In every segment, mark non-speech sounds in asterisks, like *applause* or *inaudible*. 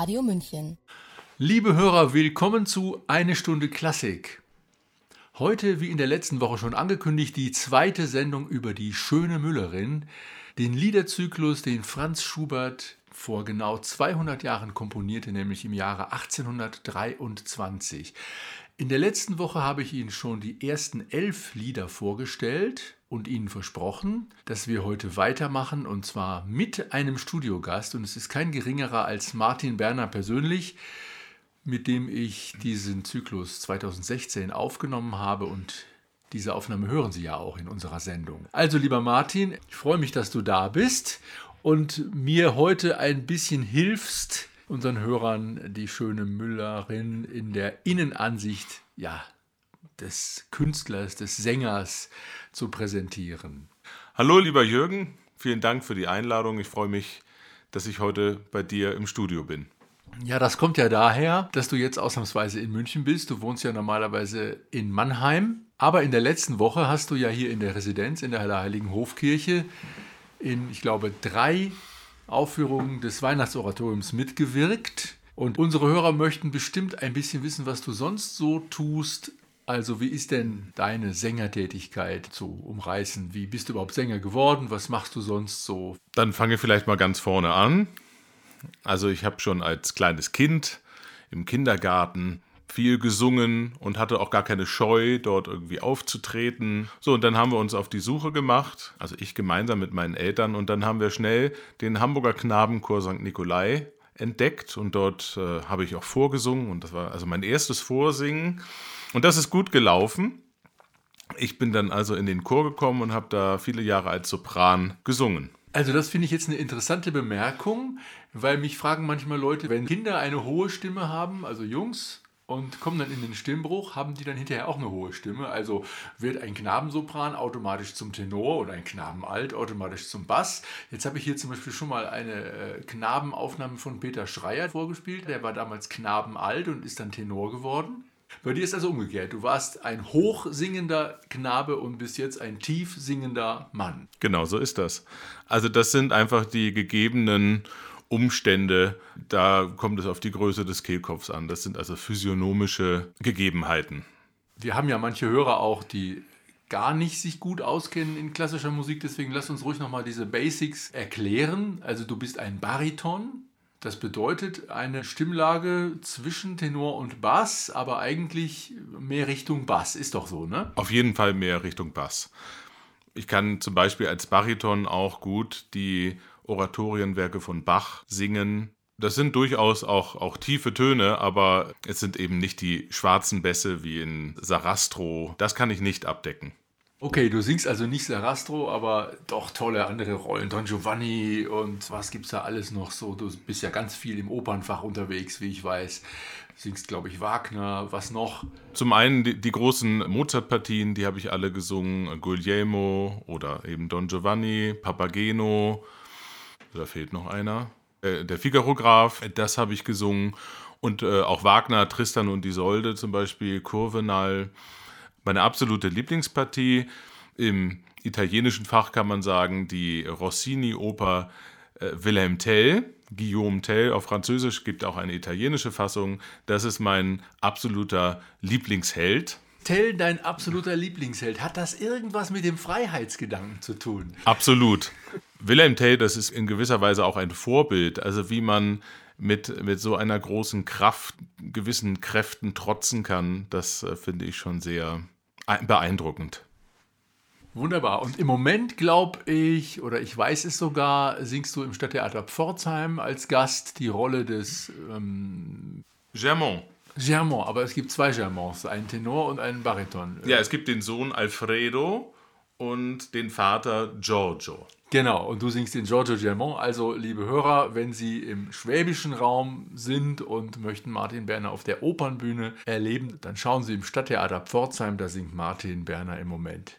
Radio München. Liebe Hörer, willkommen zu Eine Stunde Klassik. Heute, wie in der letzten Woche schon angekündigt, die zweite Sendung über die schöne Müllerin, den Liederzyklus, den Franz Schubert vor genau 200 Jahren komponierte, nämlich im Jahre 1823. In der letzten Woche habe ich Ihnen schon die ersten elf Lieder vorgestellt und Ihnen versprochen, dass wir heute weitermachen und zwar mit einem Studiogast und es ist kein geringerer als Martin Berner persönlich, mit dem ich diesen Zyklus 2016 aufgenommen habe und diese Aufnahme hören Sie ja auch in unserer Sendung. Also lieber Martin, ich freue mich, dass du da bist und mir heute ein bisschen hilfst, unseren Hörern die schöne Müllerin in der Innenansicht ja, des Künstlers, des Sängers zu präsentieren. Hallo, lieber Jürgen, vielen Dank für die Einladung. Ich freue mich, dass ich heute bei dir im Studio bin. Ja, das kommt ja daher, dass du jetzt ausnahmsweise in München bist. Du wohnst ja normalerweise in Mannheim. Aber in der letzten Woche hast du ja hier in der Residenz in der Heiligen Hofkirche in, ich glaube, drei Aufführungen des Weihnachtsoratoriums mitgewirkt. Und unsere Hörer möchten bestimmt ein bisschen wissen, was du sonst so tust also wie ist denn deine Sängertätigkeit zu umreißen? Wie bist du überhaupt Sänger geworden? Was machst du sonst so? Dann fange ich vielleicht mal ganz vorne an. Also ich habe schon als kleines Kind im Kindergarten viel gesungen und hatte auch gar keine Scheu, dort irgendwie aufzutreten. So, und dann haben wir uns auf die Suche gemacht, also ich gemeinsam mit meinen Eltern, und dann haben wir schnell den Hamburger Knabenchor St. Nikolai entdeckt und dort äh, habe ich auch vorgesungen und das war also mein erstes Vorsingen. Und das ist gut gelaufen. Ich bin dann also in den Chor gekommen und habe da viele Jahre als Sopran gesungen. Also das finde ich jetzt eine interessante Bemerkung, weil mich fragen manchmal Leute, wenn Kinder eine hohe Stimme haben, also Jungs, und kommen dann in den Stimmbruch, haben die dann hinterher auch eine hohe Stimme. Also wird ein Knabensopran automatisch zum Tenor oder ein Knabenalt automatisch zum Bass. Jetzt habe ich hier zum Beispiel schon mal eine äh, Knabenaufnahme von Peter Schreier vorgespielt. Der war damals Knabenalt und ist dann Tenor geworden. Bei dir ist das umgekehrt. Du warst ein hochsingender Knabe und bist jetzt ein tief singender Mann. Genau, so ist das. Also das sind einfach die gegebenen Umstände, da kommt es auf die Größe des Kehlkopfs an. Das sind also physiognomische Gegebenheiten. Wir haben ja manche Hörer auch, die gar nicht sich gut auskennen in klassischer Musik, deswegen lass uns ruhig nochmal diese Basics erklären. Also du bist ein Bariton, das bedeutet eine Stimmlage zwischen Tenor und Bass, aber eigentlich mehr Richtung Bass. Ist doch so, ne? Auf jeden Fall mehr Richtung Bass. Ich kann zum Beispiel als Bariton auch gut die Oratorienwerke von Bach singen. Das sind durchaus auch, auch tiefe Töne, aber es sind eben nicht die schwarzen Bässe wie in Sarastro. Das kann ich nicht abdecken. Okay, du singst also nicht Sarastro, aber doch tolle andere Rollen. Don Giovanni und was gibt's da alles noch so? Du bist ja ganz viel im Opernfach unterwegs, wie ich weiß. Singst, glaube ich, Wagner, was noch? Zum einen die, die großen Mozart-Partien, die habe ich alle gesungen. Guglielmo oder eben Don Giovanni, Papageno. Da fehlt noch einer. Äh, der Figaro-Graf, das habe ich gesungen. Und äh, auch Wagner, Tristan und Isolde zum Beispiel, Kurvenal. Meine absolute Lieblingspartie im italienischen Fach kann man sagen, die Rossini-Oper äh, Wilhelm Tell, Guillaume Tell auf Französisch, gibt auch eine italienische Fassung. Das ist mein absoluter Lieblingsheld. Tell, dein absoluter Lieblingsheld. Hat das irgendwas mit dem Freiheitsgedanken zu tun? Absolut. Wilhelm Tell, das ist in gewisser Weise auch ein Vorbild. Also wie man mit, mit so einer großen Kraft, gewissen Kräften trotzen kann, das äh, finde ich schon sehr beeindruckend. Wunderbar. Und im Moment glaube ich, oder ich weiß es sogar, singst du im Stadttheater Pforzheim als Gast die Rolle des ähm Germont. Germont, aber es gibt zwei Germonts, einen Tenor und einen Bariton. Ja, es gibt den Sohn Alfredo und den Vater Giorgio. Genau, und du singst den Giorgio Germont. Also, liebe Hörer, wenn Sie im schwäbischen Raum sind und möchten Martin Berner auf der Opernbühne erleben, dann schauen Sie im Stadttheater Pforzheim, da singt Martin Berner im Moment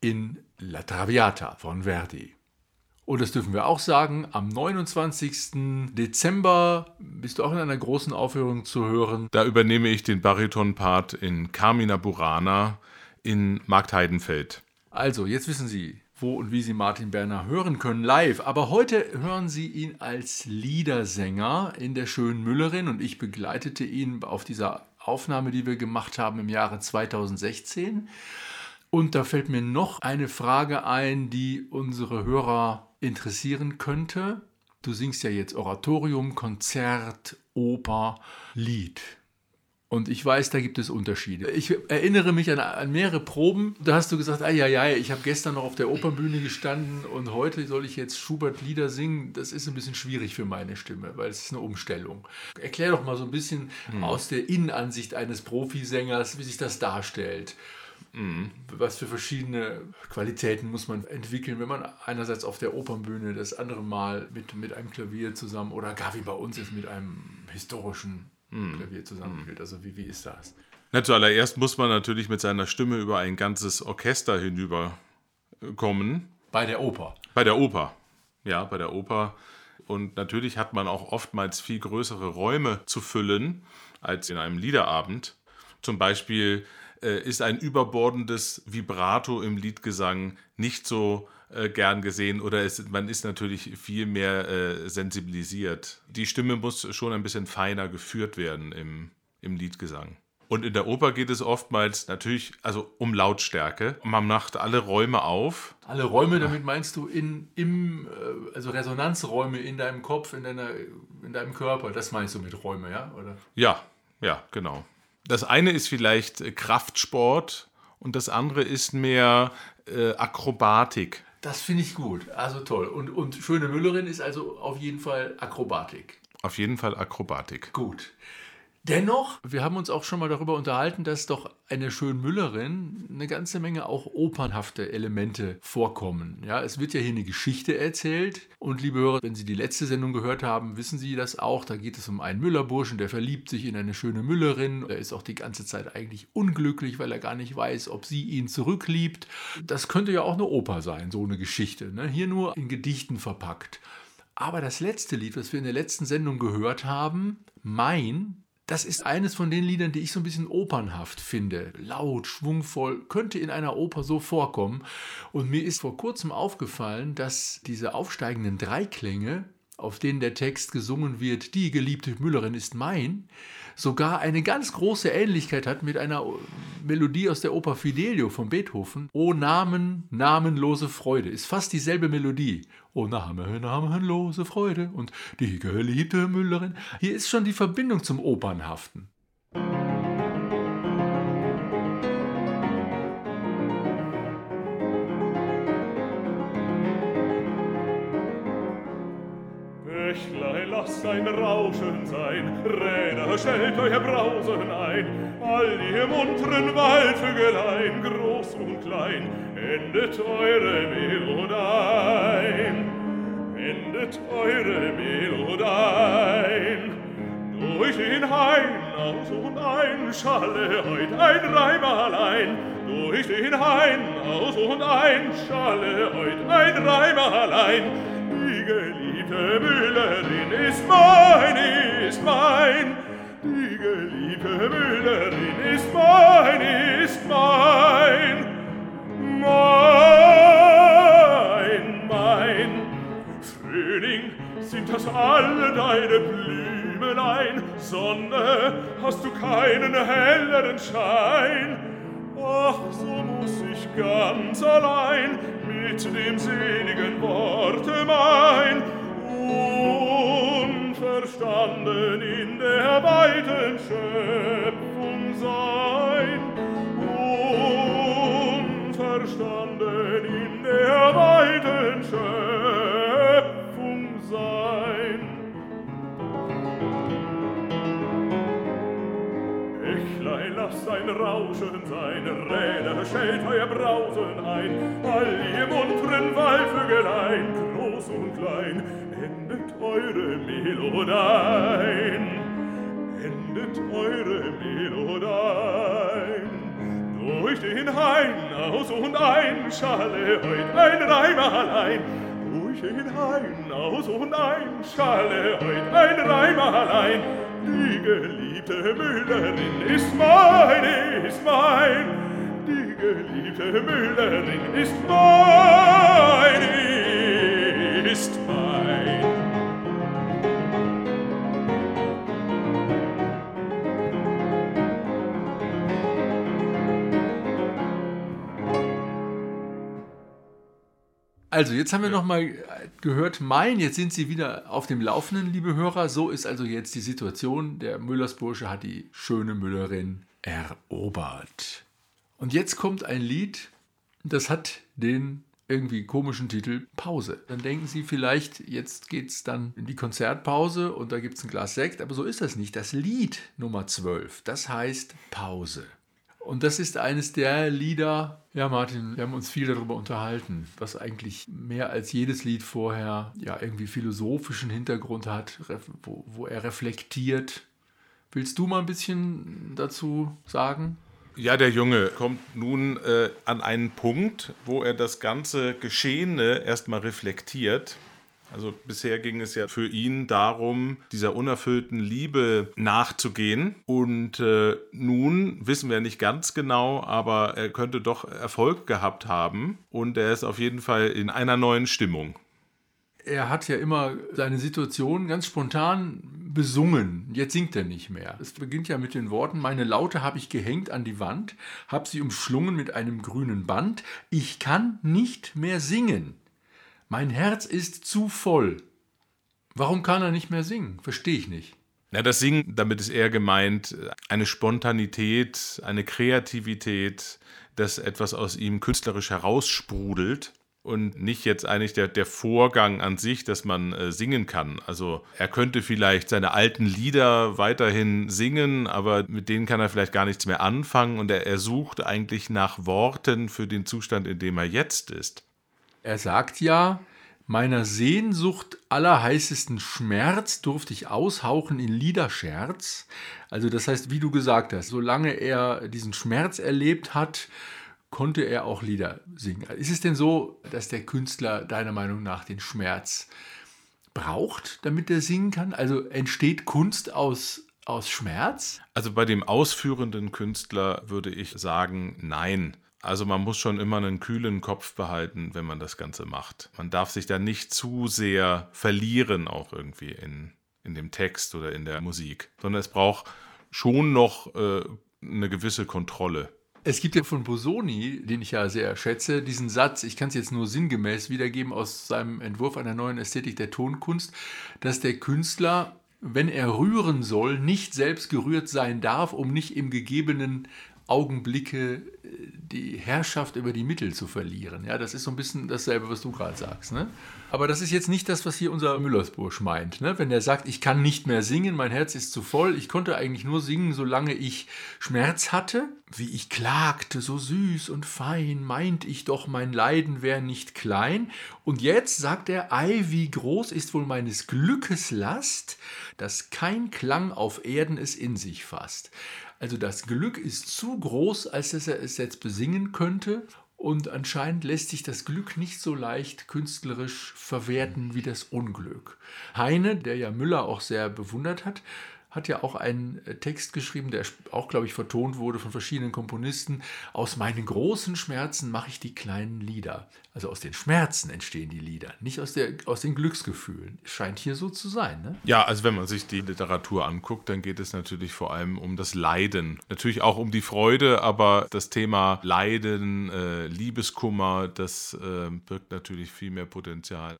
in La Traviata von Verdi. Und das dürfen wir auch sagen, am 29. Dezember bist du auch in einer großen Aufführung zu hören. Da übernehme ich den Bariton-Part in Carmina Burana in Marktheidenfeld. Also, jetzt wissen Sie, wo und wie Sie Martin Berner hören können live. Aber heute hören Sie ihn als Liedersänger in der schönen Müllerin und ich begleitete ihn auf dieser Aufnahme, die wir gemacht haben im Jahre 2016. Und da fällt mir noch eine Frage ein, die unsere Hörer interessieren könnte. Du singst ja jetzt Oratorium, Konzert, Oper, Lied. Und ich weiß, da gibt es Unterschiede. Ich erinnere mich an, an mehrere Proben. Da hast du gesagt, ah ja, ja, ich habe gestern noch auf der Opernbühne gestanden und heute soll ich jetzt Schubert-Lieder singen. Das ist ein bisschen schwierig für meine Stimme, weil es ist eine Umstellung. Erklär doch mal so ein bisschen hm. aus der Innenansicht eines Profisängers, wie sich das darstellt. Mhm. Was für verschiedene Qualitäten muss man entwickeln, wenn man einerseits auf der Opernbühne, das andere Mal mit, mit einem Klavier zusammen oder gar wie bei uns ist mit einem historischen mhm. Klavier zusammenspielt. Also wie, wie ist das? Na, zuallererst muss man natürlich mit seiner Stimme über ein ganzes Orchester hinüberkommen. Bei der Oper. Bei der Oper. Ja, bei der Oper. Und natürlich hat man auch oftmals viel größere Räume zu füllen als in einem Liederabend. Zum Beispiel äh, ist ein überbordendes Vibrato im Liedgesang nicht so äh, gern gesehen oder es, man ist natürlich viel mehr äh, sensibilisiert. Die Stimme muss schon ein bisschen feiner geführt werden im, im Liedgesang. Und in der Oper geht es oftmals natürlich also um Lautstärke. Man macht alle Räume auf. Alle Räume, damit meinst du in, im, äh, also Resonanzräume in deinem Kopf, in, deiner, in deinem Körper. Das meinst du mit Räume, ja? Oder? Ja, ja, genau das eine ist vielleicht Kraftsport und das andere ist mehr äh, Akrobatik. Das finde ich gut. Also toll. Und, und Schöne Müllerin ist also auf jeden Fall Akrobatik. Auf jeden Fall Akrobatik. Gut. Dennoch, wir haben uns auch schon mal darüber unterhalten, dass doch eine Schönmüllerin eine ganze Menge auch opernhafte Elemente vorkommen. Ja, es wird ja hier eine Geschichte erzählt und liebe Hörer, wenn Sie die letzte Sendung gehört haben, wissen Sie das auch. Da geht es um einen Müllerburschen, der verliebt sich in eine schöne Müllerin. Er ist auch die ganze Zeit eigentlich unglücklich, weil er gar nicht weiß, ob sie ihn zurückliebt. Das könnte ja auch eine Oper sein, so eine Geschichte. Ne? Hier nur in Gedichten verpackt. Aber das letzte Lied, was wir in der letzten Sendung gehört haben, Mein, das ist eines von den Liedern, die ich so ein bisschen opernhaft finde. Laut, schwungvoll, könnte in einer Oper so vorkommen. Und mir ist vor kurzem aufgefallen, dass diese aufsteigenden Dreiklänge, auf denen der Text gesungen wird, die geliebte Müllerin ist mein, sogar eine ganz große Ähnlichkeit hat mit einer Melodie aus der Oper Fidelio von Beethoven. O Namen, namenlose Freude, ist fast dieselbe Melodie. O Name, namenlose Freude und die geliebte Müllerin. Hier ist schon die Verbindung zum Opernhaften. Lass ein Rauschen sein, Räder, stellt euer Brausen ein, all ihr munteren Waldvögelein, groß und klein, endet eure Melodein, endet eure Melodein. Durch den Hain aus und ein schalle heut ein Reim allein, durch den Hain aus und ein schalle heut ein Reim allein, die geliebte Müllerin ist mein, ist mein. Die geliebte Müllerin ist mein, ist mein. Mein, mein. Frühling, sind das alle deine Blümelein? Sonne, hast du keinen helleren Schein? Ach, so muss ich ganz allein mit dem seligen Worte mein, unverstanden in der weiten Schöpfung sein, unverstanden in der weiten Schöpfung sein. Sein Rauschen, seine Räder schellt euer Brausen ein. All ihr munteren Waldvögelein, groß und klein, endet eure Melodein. Endet eure Melodein. Durch den Hain aus und ein schalle heut ein Reimer allein. Durch den Hain aus und ein schalle heut ein Reimer allein. Die geliebte Müllerin ist mein, ist mein. Die geliebte Müllerin ist mein, ist mein. Also, jetzt haben wir noch mal gehört, mein, jetzt sind Sie wieder auf dem Laufenden, liebe Hörer. So ist also jetzt die Situation. Der Müllersbursche hat die schöne Müllerin erobert. Und jetzt kommt ein Lied, das hat den irgendwie komischen Titel Pause. Dann denken Sie vielleicht, jetzt geht es dann in die Konzertpause und da gibt es ein Glas Sekt, aber so ist das nicht. Das Lied Nummer 12, das heißt Pause. Und das ist eines der Lieder, ja Martin, wir haben uns viel darüber unterhalten, was eigentlich mehr als jedes Lied vorher ja irgendwie philosophischen Hintergrund hat, wo, wo er reflektiert. Willst du mal ein bisschen dazu sagen? Ja, der Junge kommt nun äh, an einen Punkt, wo er das ganze Geschehene erstmal reflektiert. Also bisher ging es ja für ihn darum, dieser unerfüllten Liebe nachzugehen. Und äh, nun wissen wir nicht ganz genau, aber er könnte doch Erfolg gehabt haben. Und er ist auf jeden Fall in einer neuen Stimmung. Er hat ja immer seine Situation ganz spontan besungen. Jetzt singt er nicht mehr. Es beginnt ja mit den Worten, meine Laute habe ich gehängt an die Wand, habe sie umschlungen mit einem grünen Band. Ich kann nicht mehr singen. Mein Herz ist zu voll. Warum kann er nicht mehr singen? Verstehe ich nicht. Ja, das Singen, damit ist eher gemeint, eine Spontanität, eine Kreativität, dass etwas aus ihm künstlerisch heraussprudelt und nicht jetzt eigentlich der, der Vorgang an sich, dass man äh, singen kann. Also er könnte vielleicht seine alten Lieder weiterhin singen, aber mit denen kann er vielleicht gar nichts mehr anfangen und er, er sucht eigentlich nach Worten für den Zustand, in dem er jetzt ist. Er sagt ja, meiner Sehnsucht allerheißesten Schmerz durfte ich aushauchen in Liederscherz. Also das heißt, wie du gesagt hast, solange er diesen Schmerz erlebt hat, konnte er auch Lieder singen. Ist es denn so, dass der Künstler deiner Meinung nach den Schmerz braucht, damit er singen kann? Also entsteht Kunst aus, aus Schmerz? Also bei dem ausführenden Künstler würde ich sagen, nein. Also man muss schon immer einen kühlen Kopf behalten, wenn man das Ganze macht. Man darf sich da nicht zu sehr verlieren, auch irgendwie in, in dem Text oder in der Musik, sondern es braucht schon noch äh, eine gewisse Kontrolle. Es gibt ja von Bosoni, den ich ja sehr schätze, diesen Satz, ich kann es jetzt nur sinngemäß wiedergeben aus seinem Entwurf einer neuen Ästhetik der Tonkunst, dass der Künstler, wenn er rühren soll, nicht selbst gerührt sein darf, um nicht im gegebenen Augenblicke die Herrschaft über die Mittel zu verlieren. Ja, das ist so ein bisschen dasselbe, was du gerade sagst. Ne? Aber das ist jetzt nicht das, was hier unser Müllersbursch meint. Ne? Wenn er sagt, ich kann nicht mehr singen, mein Herz ist zu voll, ich konnte eigentlich nur singen, solange ich Schmerz hatte. Wie ich klagte, so süß und fein, meint ich doch, mein Leiden wäre nicht klein. Und jetzt sagt er, ei, wie groß ist wohl meines Glückes Last, dass kein Klang auf Erden es in sich fasst. Also das Glück ist zu groß, als dass er es jetzt besingen könnte. Und anscheinend lässt sich das Glück nicht so leicht künstlerisch verwerten wie das Unglück. Heine, der ja Müller auch sehr bewundert hat, hat ja auch einen äh, Text geschrieben, der auch, glaube ich, vertont wurde von verschiedenen Komponisten. Aus meinen großen Schmerzen mache ich die kleinen Lieder. Also aus den Schmerzen entstehen die Lieder, nicht aus, der, aus den Glücksgefühlen. Scheint hier so zu sein. Ne? Ja, also wenn man sich die Literatur anguckt, dann geht es natürlich vor allem um das Leiden. Natürlich auch um die Freude, aber das Thema Leiden, äh, Liebeskummer, das äh, birgt natürlich viel mehr Potenzial.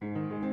umschlungen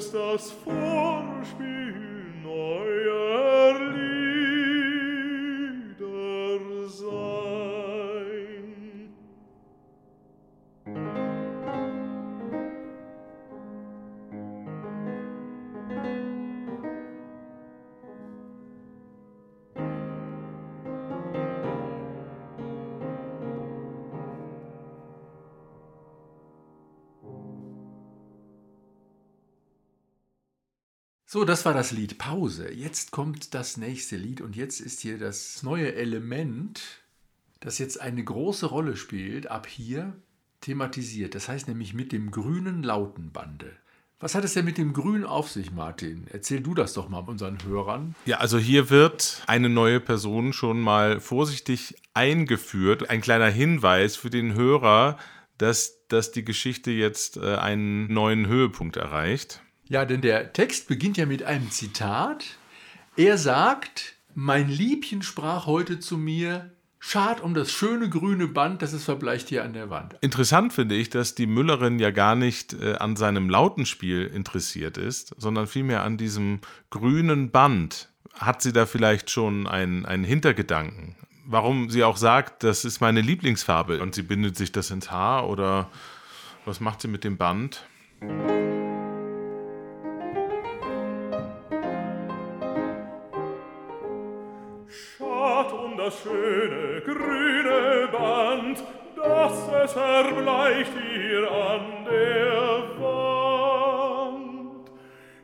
estas forspiel neuer So, das war das Lied Pause. Jetzt kommt das nächste Lied und jetzt ist hier das neue Element, das jetzt eine große Rolle spielt, ab hier thematisiert. Das heißt nämlich mit dem grünen Lautenbande. Was hat es denn mit dem Grün auf sich, Martin? Erzähl du das doch mal unseren Hörern. Ja, also hier wird eine neue Person schon mal vorsichtig eingeführt. Ein kleiner Hinweis für den Hörer, dass, dass die Geschichte jetzt äh, einen neuen Höhepunkt erreicht. Ja, denn der Text beginnt ja mit einem Zitat. Er sagt, Mein Liebchen sprach heute zu mir, schad um das schöne grüne Band, das es verbleicht hier an der Wand. Interessant finde ich, dass die Müllerin ja gar nicht äh, an seinem Lautenspiel interessiert ist, sondern vielmehr an diesem grünen Band. Hat sie da vielleicht schon einen, einen Hintergedanken? Warum sie auch sagt, das ist meine Lieblingsfarbe und sie bindet sich das ins Haar oder was macht sie mit dem Band? schöne grüne Band, das es erbleicht hier an der Wand.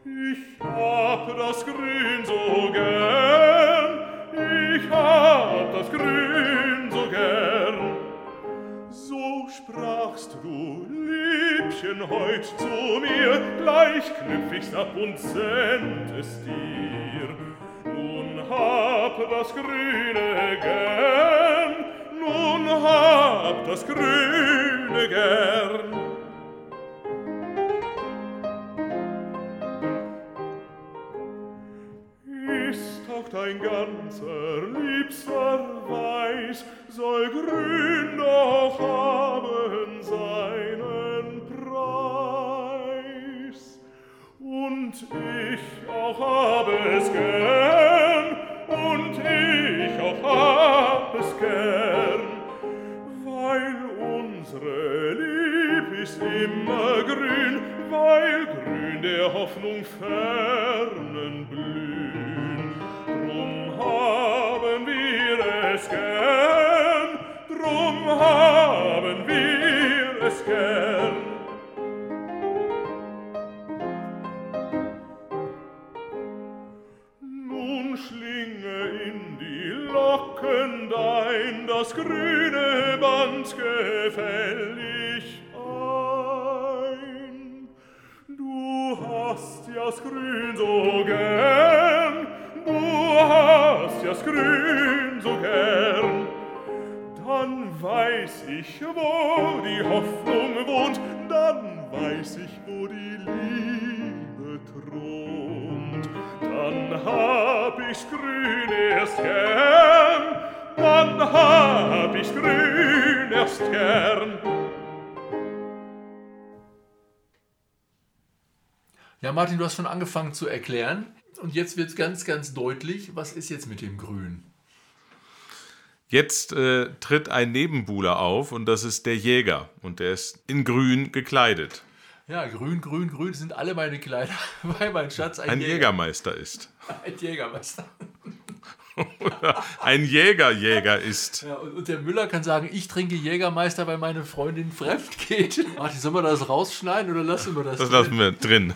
Ich hab das Grün so gern, ich hab das Grün so gern. So sprachst du, Liebchen, heut zu mir, gleich knüpf ich's ab und send es dir hab das grüne gern nun hab das grüne gern. Martin, du hast schon angefangen zu erklären. Und jetzt wird es ganz, ganz deutlich, was ist jetzt mit dem Grün? Jetzt äh, tritt ein Nebenbuhler auf und das ist der Jäger und der ist in grün gekleidet. Ja, grün, grün, grün sind alle meine Kleider, *laughs* weil mein Schatz ein, Ein Jäger, Jägermeister ist. *laughs* ein Jägermeister. Ein Jägerjäger ist. Ja, und, und der Müller kann sagen, ich trinke Jägermeister, weil meine Freundin fremd geht. *laughs* Martin, sollen wir das rausschneiden oder lassen wir das? Das drin? lassen wir drin.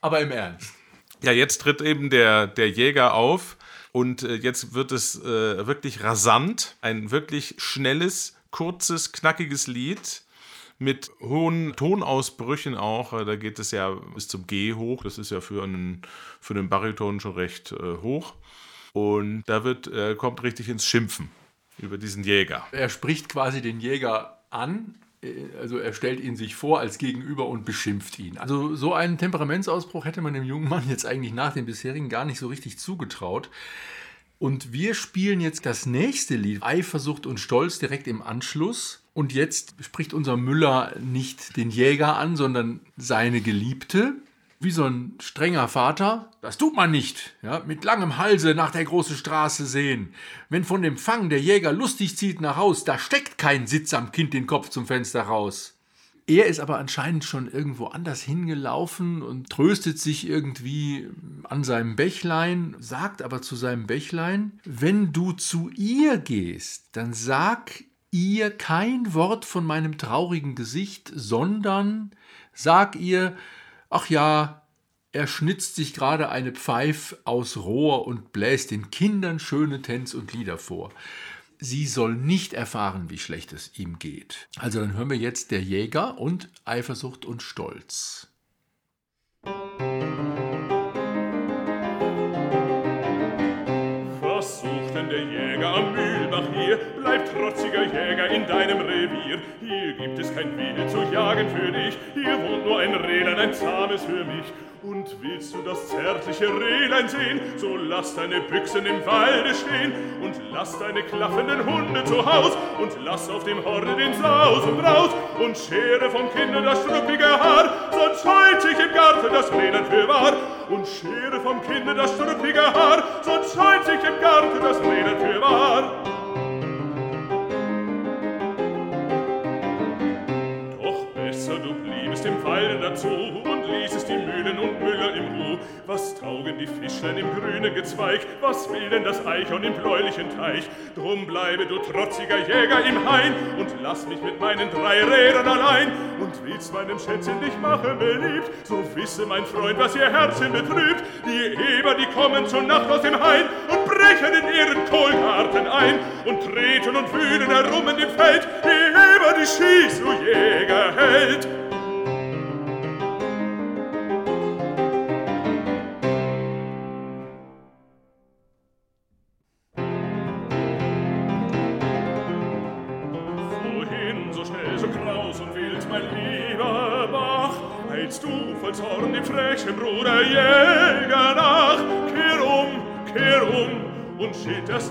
Aber im Ernst. Ja, jetzt tritt eben der, der Jäger auf und äh, jetzt wird es äh, wirklich rasant. Ein wirklich schnelles, kurzes, knackiges Lied mit hohen Tonausbrüchen auch. Äh, Da geht es ja bis zum G hoch. Das ist ja für einen, für einen Bariton schon recht äh, hoch. Und da wird, äh, kommt richtig ins Schimpfen über diesen Jäger. Er spricht quasi den Jäger an, äh, also er stellt ihn sich vor als Gegenüber und beschimpft ihn. Also so einen Temperamentsausbruch hätte man dem jungen Mann jetzt eigentlich nach dem bisherigen gar nicht so richtig zugetraut. Und wir spielen jetzt das nächste Lied, Eifersucht und Stolz, direkt im Anschluss. Und jetzt spricht unser Müller nicht den Jäger an, sondern seine Geliebte. Wie so ein strenger Vater. Das tut man nicht. Ja, mit langem Halse nach der großen Straße sehen. Wenn von dem Fang der Jäger lustig zieht nach Haus, da steckt kein Sitz am Kind den Kopf zum Fenster raus. Er ist aber anscheinend schon irgendwo anders hingelaufen und tröstet sich irgendwie an seinem Bächlein, sagt aber zu seinem Bächlein, wenn du zu ihr gehst, dann sag ihr kein Wort von meinem traurigen Gesicht, sondern sag ihr, ach ja, er schnitzt sich gerade eine Pfeif aus Rohr und bläst den Kindern schöne Tänz und Lieder vor. Sie soll nicht erfahren, wie schlecht es ihm geht. Also dann hören wir jetzt der Jäger und Eifersucht und Stolz. Was sucht denn der Jäger am bleib trotziger Jäger in deinem Revier. Hier gibt es kein Wild zu jagen für dich, hier wohnt nur ein Rehlein, ein zahmes für mich. Und willst du das zärtliche Rehlein sehen, so lass deine Büchsen im Walde stehen und lass deine klaffenden Hunde zu Haus und lass auf dem Horde den Saus und und schere vom Kinde das struppige Haar, sonst heult sich im Garten das Rehlein für wahr und schere vom Kinde das struppige Haar, sonst heult sich im Garten das Rehlein für wahr. Dazu und ließest die Mühlen und Müller im Ruh. Was taugen die Fischlein im grünen Gezweig? Was will denn das Eichhorn im bläulichen Teich? Drum bleibe du trotziger Jäger im Hain und lass mich mit meinen drei Rädern allein. Und willst meinem Schätzchen dich machen beliebt, so wisse mein Freund, was ihr Herzchen betrübt. Die Eber, die kommen zur Nacht aus dem Hain und brechen in ihren Kohlgarten ein und treten und wühlen herum in dem Feld. Die Eber, die schießt, du Jägerheld.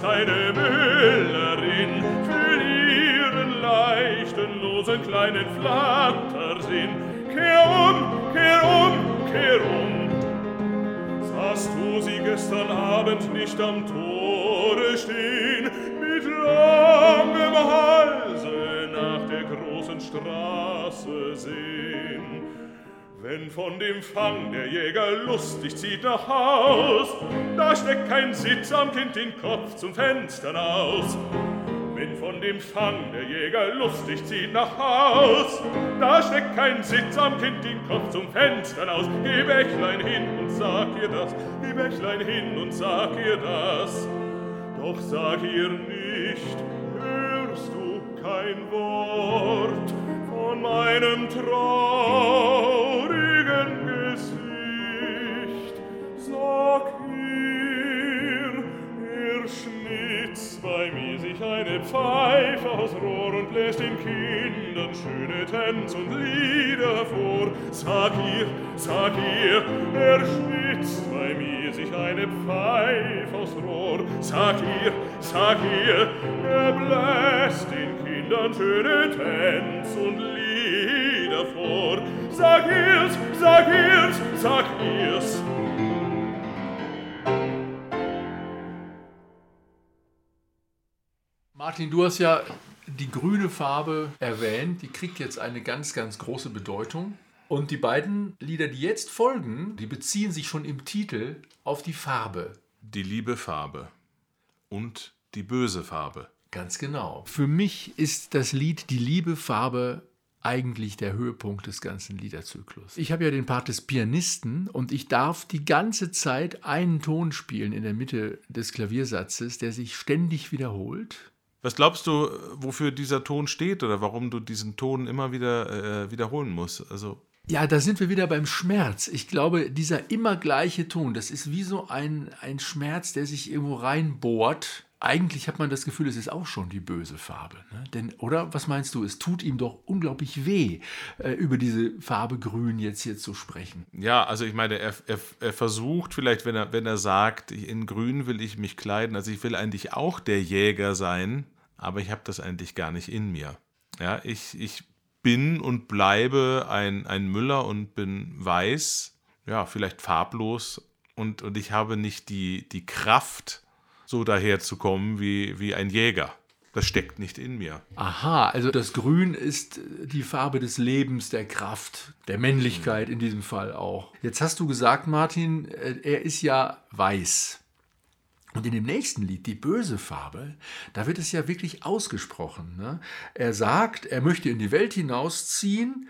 Deine Müllerin für ihren leichten, losen kleinen Flattersinn. Kehr um, kehr um, kehr um. Sahst du sie gestern Abend nicht am Tore Wenn von dem Fang der Jäger lustig zieht nach Haus, da steckt kein Sitz am Kind den Kopf zum Fenster aus. Wenn von dem Fang der Jäger lustig zieht nach Haus, da steckt kein Sitz am Kind den Kopf zum Fenster aus. Geh Bächlein hin und sag ihr das, geh Bächlein hin und sag ihr das. Doch sag ihr nicht, hörst du kein Wort von meinem traurigen Gesicht. Sag ihr, er schnitzt bei mir sich eine Pfeife aus Rohr und bläst den Kindern schöne Tänze und Lieder vor. Sag ihr, sag ihr, er schnitzt bei mir sich eine Pfeife aus Rohr. Sag ihr, sag ihr, er bläst den Kindern schöne Tänze und Lieder vor. Sag ihr's, sag ihr's, sag ihr's. Martin, du hast ja die grüne Farbe erwähnt. Die kriegt jetzt eine ganz, ganz große Bedeutung. Und die beiden Lieder, die jetzt folgen, die beziehen sich schon im Titel auf die Farbe. Die liebe Farbe und die böse Farbe. Ganz genau. Für mich ist das Lied Die liebe Farbe eigentlich der Höhepunkt des ganzen Liederzyklus. Ich habe ja den Part des Pianisten und ich darf die ganze Zeit einen Ton spielen in der Mitte des Klaviersatzes, der sich ständig wiederholt. Was glaubst du, wofür dieser Ton steht oder warum du diesen Ton immer wieder äh, wiederholen musst? Also Ja, da sind wir wieder beim Schmerz. Ich glaube, dieser immer gleiche Ton, das ist wie so ein, ein Schmerz, der sich irgendwo reinbohrt. Eigentlich hat man das Gefühl, es ist auch schon die böse Farbe. Ne? Denn, oder was meinst du, es tut ihm doch unglaublich weh, äh, über diese Farbe Grün jetzt hier zu sprechen. Ja, also ich meine, er, er, er versucht vielleicht, wenn er, wenn er sagt, in Grün will ich mich kleiden, also ich will eigentlich auch der Jäger sein, aber ich habe das eigentlich gar nicht in mir. Ja, ich, ich bin und bleibe ein, ein Müller und bin weiß, ja, vielleicht farblos und, und ich habe nicht die, die Kraft, so daherzukommen wie, wie ein Jäger. Das steckt nicht in mir. Aha, also das Grün ist die Farbe des Lebens, der Kraft, der Männlichkeit in diesem Fall auch. Jetzt hast du gesagt, Martin, äh, er ist ja weiß. Und in dem nächsten Lied, die böse Farbe, da wird es ja wirklich ausgesprochen. Ne? Er sagt, er möchte in die Welt hinausziehen,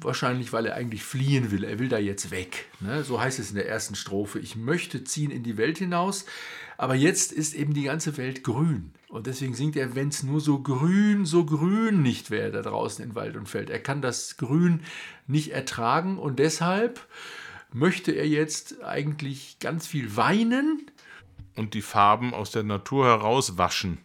wahrscheinlich weil er eigentlich fliehen will. Er will da jetzt weg. Ne? So heißt es in der ersten Strophe. Ich möchte ziehen in die Welt hinaus, aber jetzt ist eben die ganze Welt grün. Und deswegen singt er, wenn es nur so grün, so grün nicht wäre da draußen in Wald und Feld. Er kann das Grün nicht ertragen und deshalb möchte er jetzt eigentlich ganz viel weinen, Und die Farben aus der Natur herauswaschen.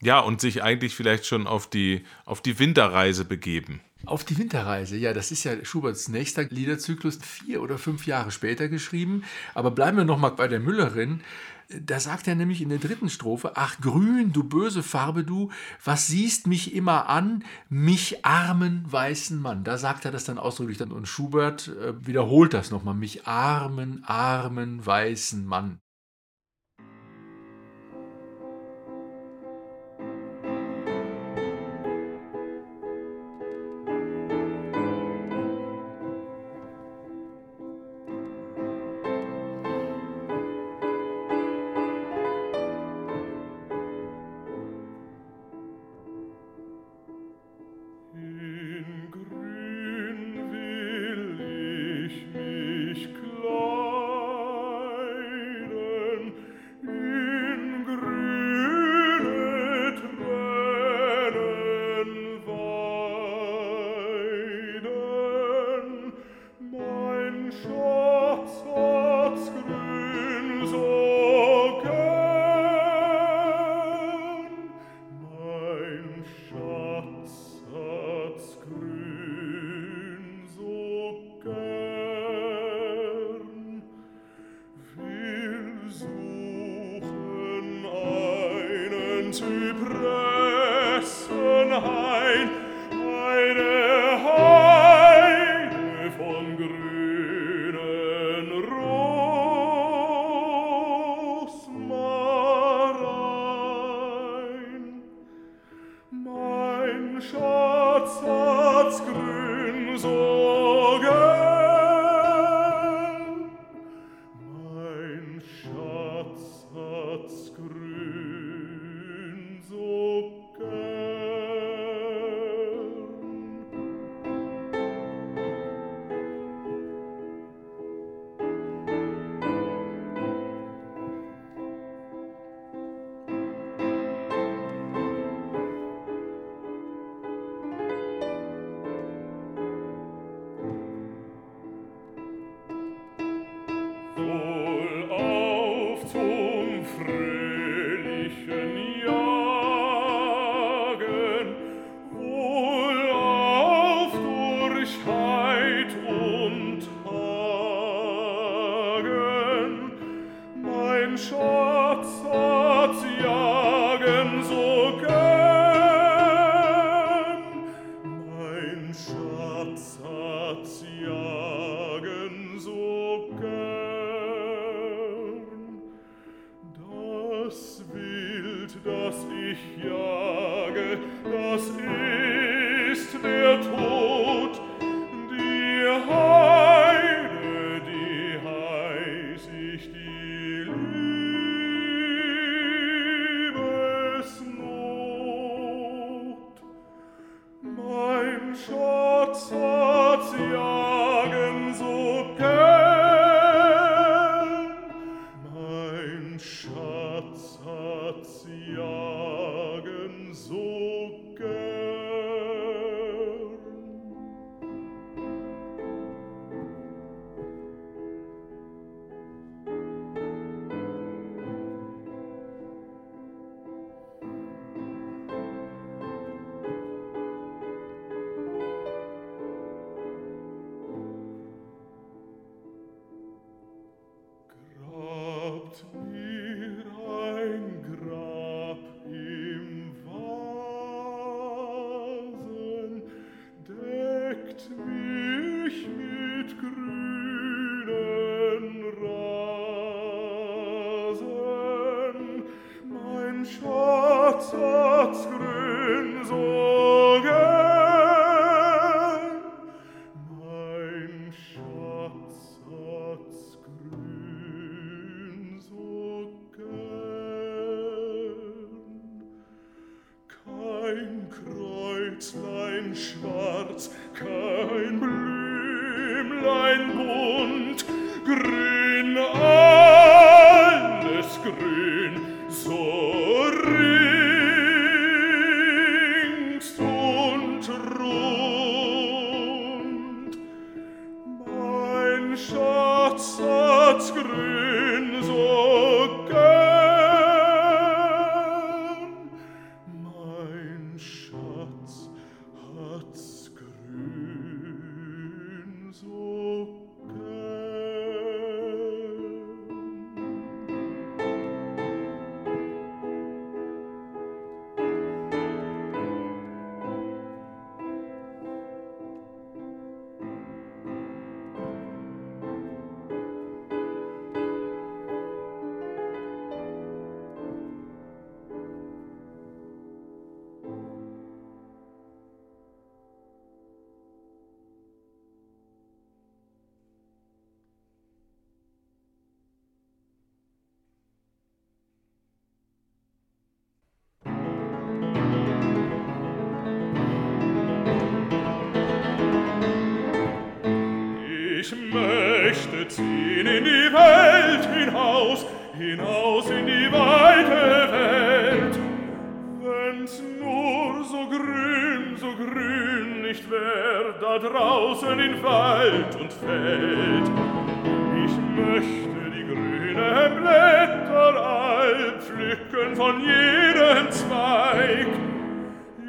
Ja, und sich eigentlich vielleicht schon auf die, auf die Winterreise begeben. Auf die Winterreise, ja, das ist ja Schuberts nächster Liederzyklus, vier oder fünf Jahre später geschrieben. Aber bleiben wir nochmal bei der Müllerin. Da sagt er nämlich in der dritten Strophe, ach grün, du böse Farbe du, was siehst mich immer an, mich armen weißen Mann. Da sagt er das dann ausdrücklich dann und Schubert äh, wiederholt das nochmal, mich armen, armen weißen Mann.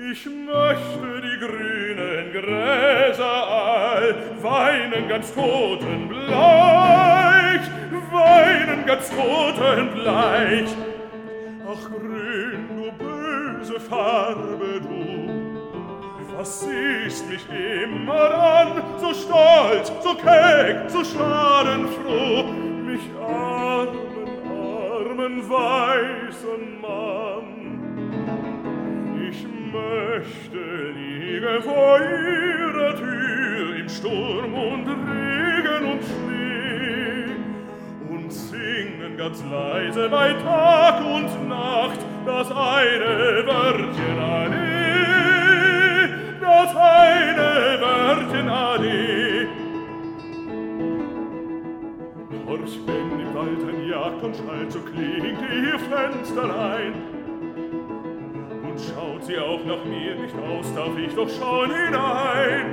Ich möchte die grünen Gräser all weinen ganz totenbleich, weinen ganz totenbleich. Ach grün, du böse Farbe, du, was siehst mich immer an, so stolz, so keck, so schadenfroh, mich armen, armen weißen Mann möchte liegen vor ihrer Tür im Sturm und Regen und Schnee. Und singen ganz leise bei Tag und Nacht das eine Wörtchen Ade, das eine Wörtchen Ade. Horch, wenn im Wald ein Jagd und Schall so klingt ihr Fensterlein, sie auch nach mir nicht aus, darf ich doch schauen hinein.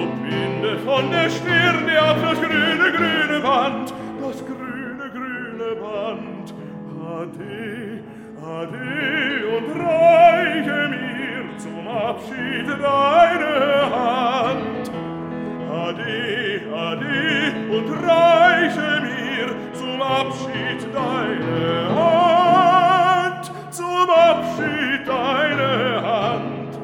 Ob binde von der Stirne ab das grüne, grüne Band, das grüne, grüne Band. Ade, ade und reiche mir zum Abschied deine Hand. Ade, ade und reiche mir zum Abschied deine Hand. Zum Abschied deine Hand.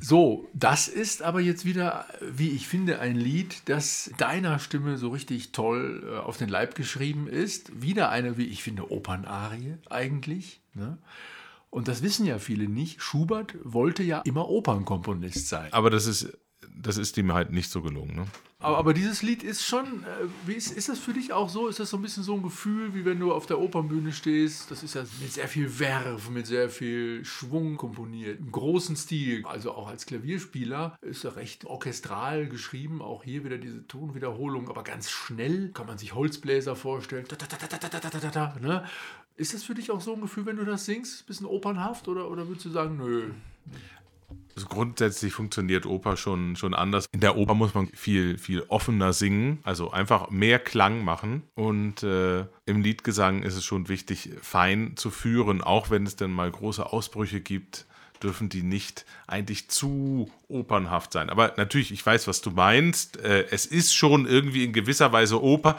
So, das ist aber jetzt wieder, wie ich finde, ein Lied, das deiner Stimme so richtig toll äh, auf den Leib geschrieben ist. Wieder eine, wie ich finde, Opernarie eigentlich. Ne? Und das wissen ja viele nicht. Schubert wollte ja immer Opernkomponist sein. Aber das ist, das ist ihm halt nicht so gelungen. Ne? Aber, aber, dieses Lied ist schon, äh, ist, ist das für dich auch so? Ist das so ein bisschen so ein Gefühl, wie wenn du auf der Opernbühne stehst? Das ist ja mit sehr viel Werf, mit sehr viel Schwung komponiert, im großen Stil. Also auch als Klavierspieler ist er recht orchestral geschrieben. Auch hier wieder diese Tonwiederholung, aber ganz schnell kann man sich Holzbläser vorstellen. Da, da, da, ne? Ist das für dich auch so ein Gefühl, wenn du das singst? Bisschen opernhaft oder, oder würdest du sagen, nö? Also grundsätzlich funktioniert Oper schon, schon anders. In der Oper muss man viel, viel offener singen, also einfach mehr Klang machen. Und äh, im Liedgesang ist es schon wichtig, fein zu führen, auch wenn es dann mal große Ausbrüche gibt dürfen die nicht eigentlich zu opernhaft sein. Aber natürlich, ich weiß, was du meinst. Äh, es ist schon irgendwie in gewisser Weise Oper,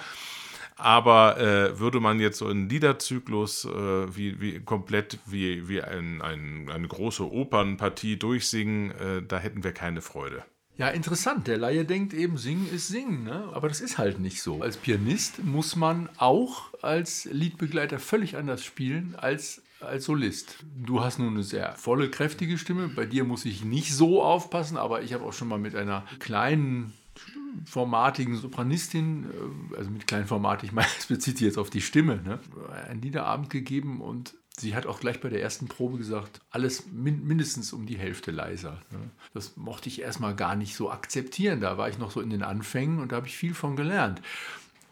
aber äh, würde man jetzt so einen Liederzyklus äh, wie, wie komplett wie, wie ein, ein, eine große Opernpartie durchsingen, äh, da hätten wir keine Freude. Ja, interessant. Der Laie denkt eben, singen ist singen, ne? aber das ist halt nicht so. Als Pianist muss man auch als Liedbegleiter völlig anders spielen als als Solist. Du hast nun eine sehr volle, kräftige Stimme. Bei dir muss ich nicht so aufpassen, aber ich habe auch schon mal mit einer kleinen formatigen Sopranistin, äh, also mit Kleinformat, *laughs* ich meine, es bezieht sich jetzt auf die Stimme, ne? einen Liederabend gegeben und sie hat auch gleich bei der ersten Probe gesagt, alles min mindestens um die Hälfte leiser. Ne? Das mochte ich erstmal gar nicht so akzeptieren. Da war ich noch so in den Anfängen und da habe ich viel von gelernt.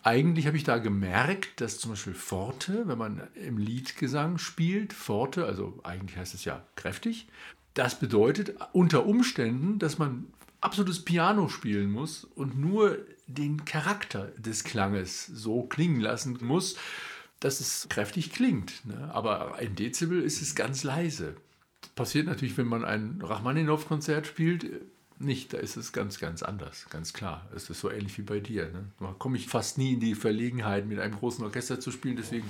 Eigentlich habe ich da gemerkt, dass zum Beispiel Forte, wenn man im Liedgesang spielt, Forte, also eigentlich heißt es ja kräftig, das bedeutet unter Umständen, dass man absolutes Piano spielen muss und nur den Charakter des Klanges so klingen lassen muss, dass es kräftig klingt. Ne? Aber ein Dezibel ist es ganz leise. Das passiert natürlich, wenn man ein Rachmaninow-Konzert spielt, nicht. Da ist es ganz, ganz anders, ganz klar. Es ist so ähnlich wie bei dir. Ne? Da komme ich fast nie in die Verlegenheit, mit einem großen Orchester zu spielen. Deswegen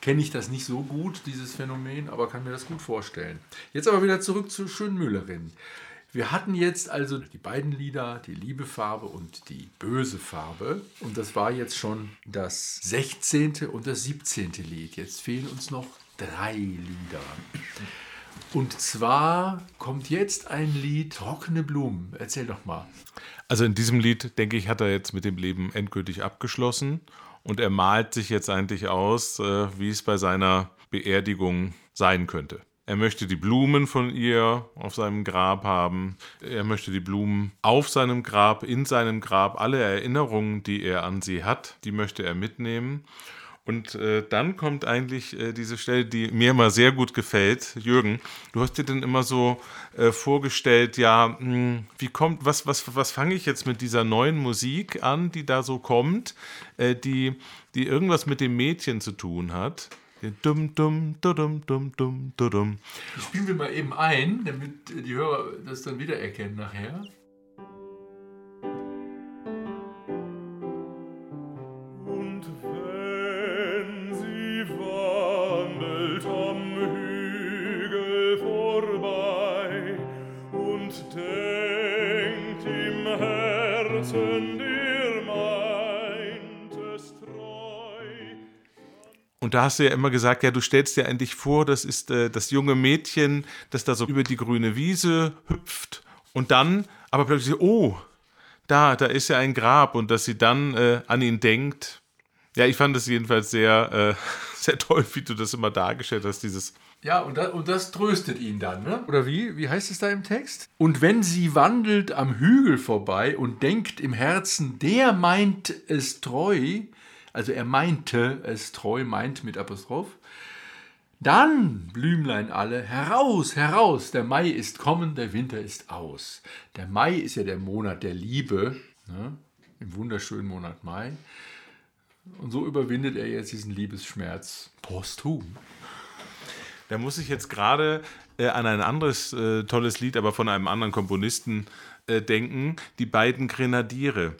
kenne ich das nicht so gut, dieses Phänomen, aber kann mir das gut vorstellen. Jetzt aber wieder zurück zur Schönmüllerin. Wir hatten jetzt also die beiden Lieder, die liebe Farbe und die böse Farbe. Und das war jetzt schon das 16. und das 17. Lied. Jetzt fehlen uns noch drei Lieder. Und zwar kommt jetzt ein Lied, Trockene Blumen. Erzähl doch mal. Also in diesem Lied, denke ich, hat er jetzt mit dem Leben endgültig abgeschlossen Und er malt sich jetzt eigentlich aus, äh, wie es bei seiner Beerdigung sein könnte. Er möchte die Blumen von ihr auf seinem Grab haben. Er möchte die Blumen auf seinem Grab, in seinem Grab. Alle Erinnerungen, die er an sie hat, die möchte er mitnehmen. Und äh, dann kommt eigentlich äh, diese Stelle, die mir immer sehr gut gefällt. Jürgen, du hast dir dann immer so äh, vorgestellt, ja, mh, hm, wie kommt, was, was, was fange ich jetzt mit dieser neuen Musik an, die da so kommt, äh, die, die irgendwas mit dem Mädchen zu tun hat. Dum, dum, dum, dum, dum, dum. Spielen wir mal eben ein, damit die Hörer das dann wiedererkennen nachher. Und da hast du ja immer gesagt, ja, du stellst dir eigentlich vor, das ist äh, das junge Mädchen, das da so über die grüne Wiese hüpft und dann, aber plötzlich, oh, da, da ist ja ein Grab und dass sie dann äh, an ihn denkt. Ja, ich fand das jedenfalls sehr, äh, *laughs* sehr toll, wie du das immer dargestellt hast, dieses Ja, und das, und das tröstet ihn dann, ne? Oder wie? Wie heißt es da im Text? Und wenn sie wandelt am Hügel vorbei und denkt im Herzen, der meint es treu, also er meinte es treu, meint mit Apostroph, dann, Blümlein alle, heraus, heraus, der Mai ist kommen, der Winter ist aus. Der Mai ist ja der Monat der Liebe, ne? im wunderschönen Monat Mai. Und so überwindet er jetzt diesen Liebesschmerz posthum. Da muss ich jetzt gerade äh, an ein anderes äh, tolles Lied, aber von einem anderen Komponisten äh, denken, die beiden Grenadiere.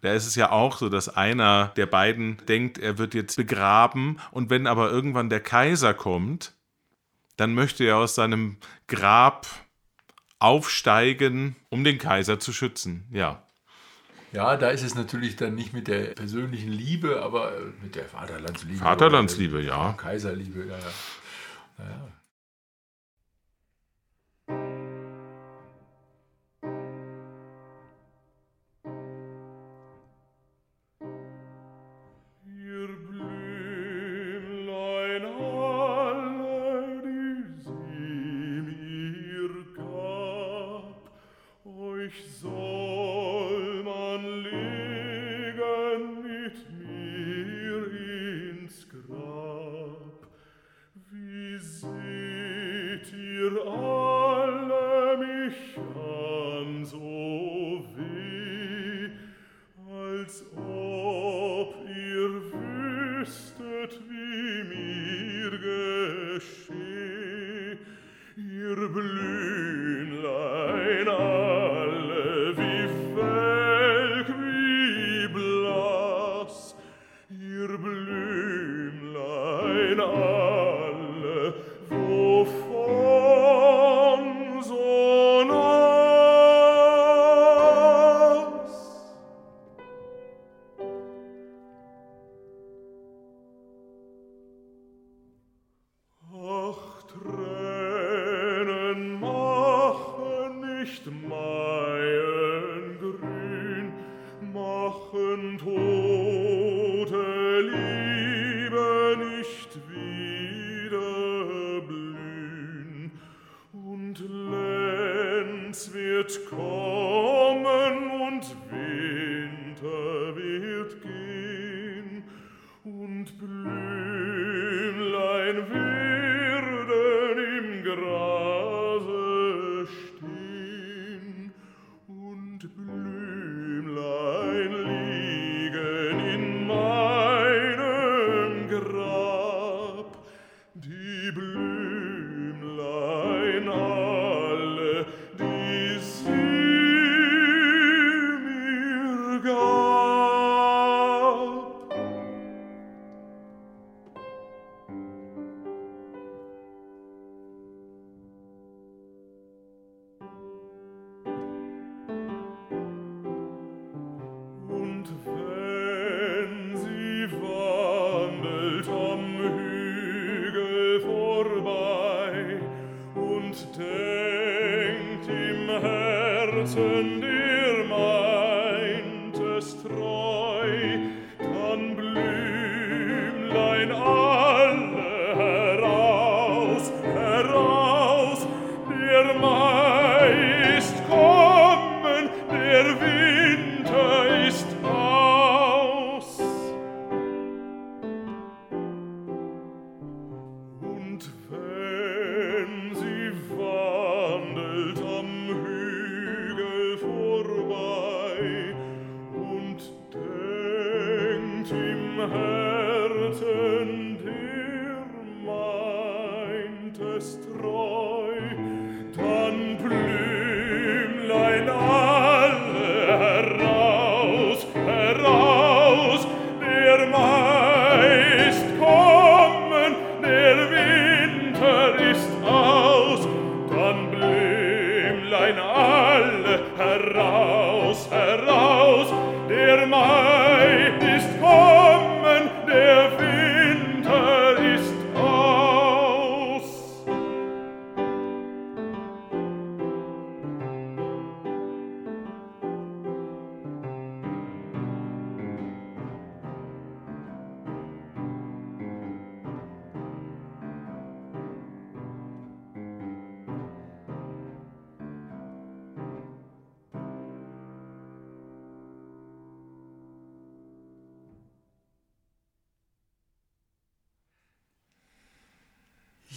Da ist es ja auch so, dass einer der beiden denkt, er wird jetzt begraben und wenn aber irgendwann der Kaiser kommt, dann möchte er aus seinem Grab aufsteigen, um den Kaiser zu schützen. Ja. Ja, da ist es natürlich dann nicht mit der persönlichen Liebe, aber äh, mit der Vaterlandsliebe. Vaterlandsliebe, oder, ja. Kaiserliebe, ja. ja.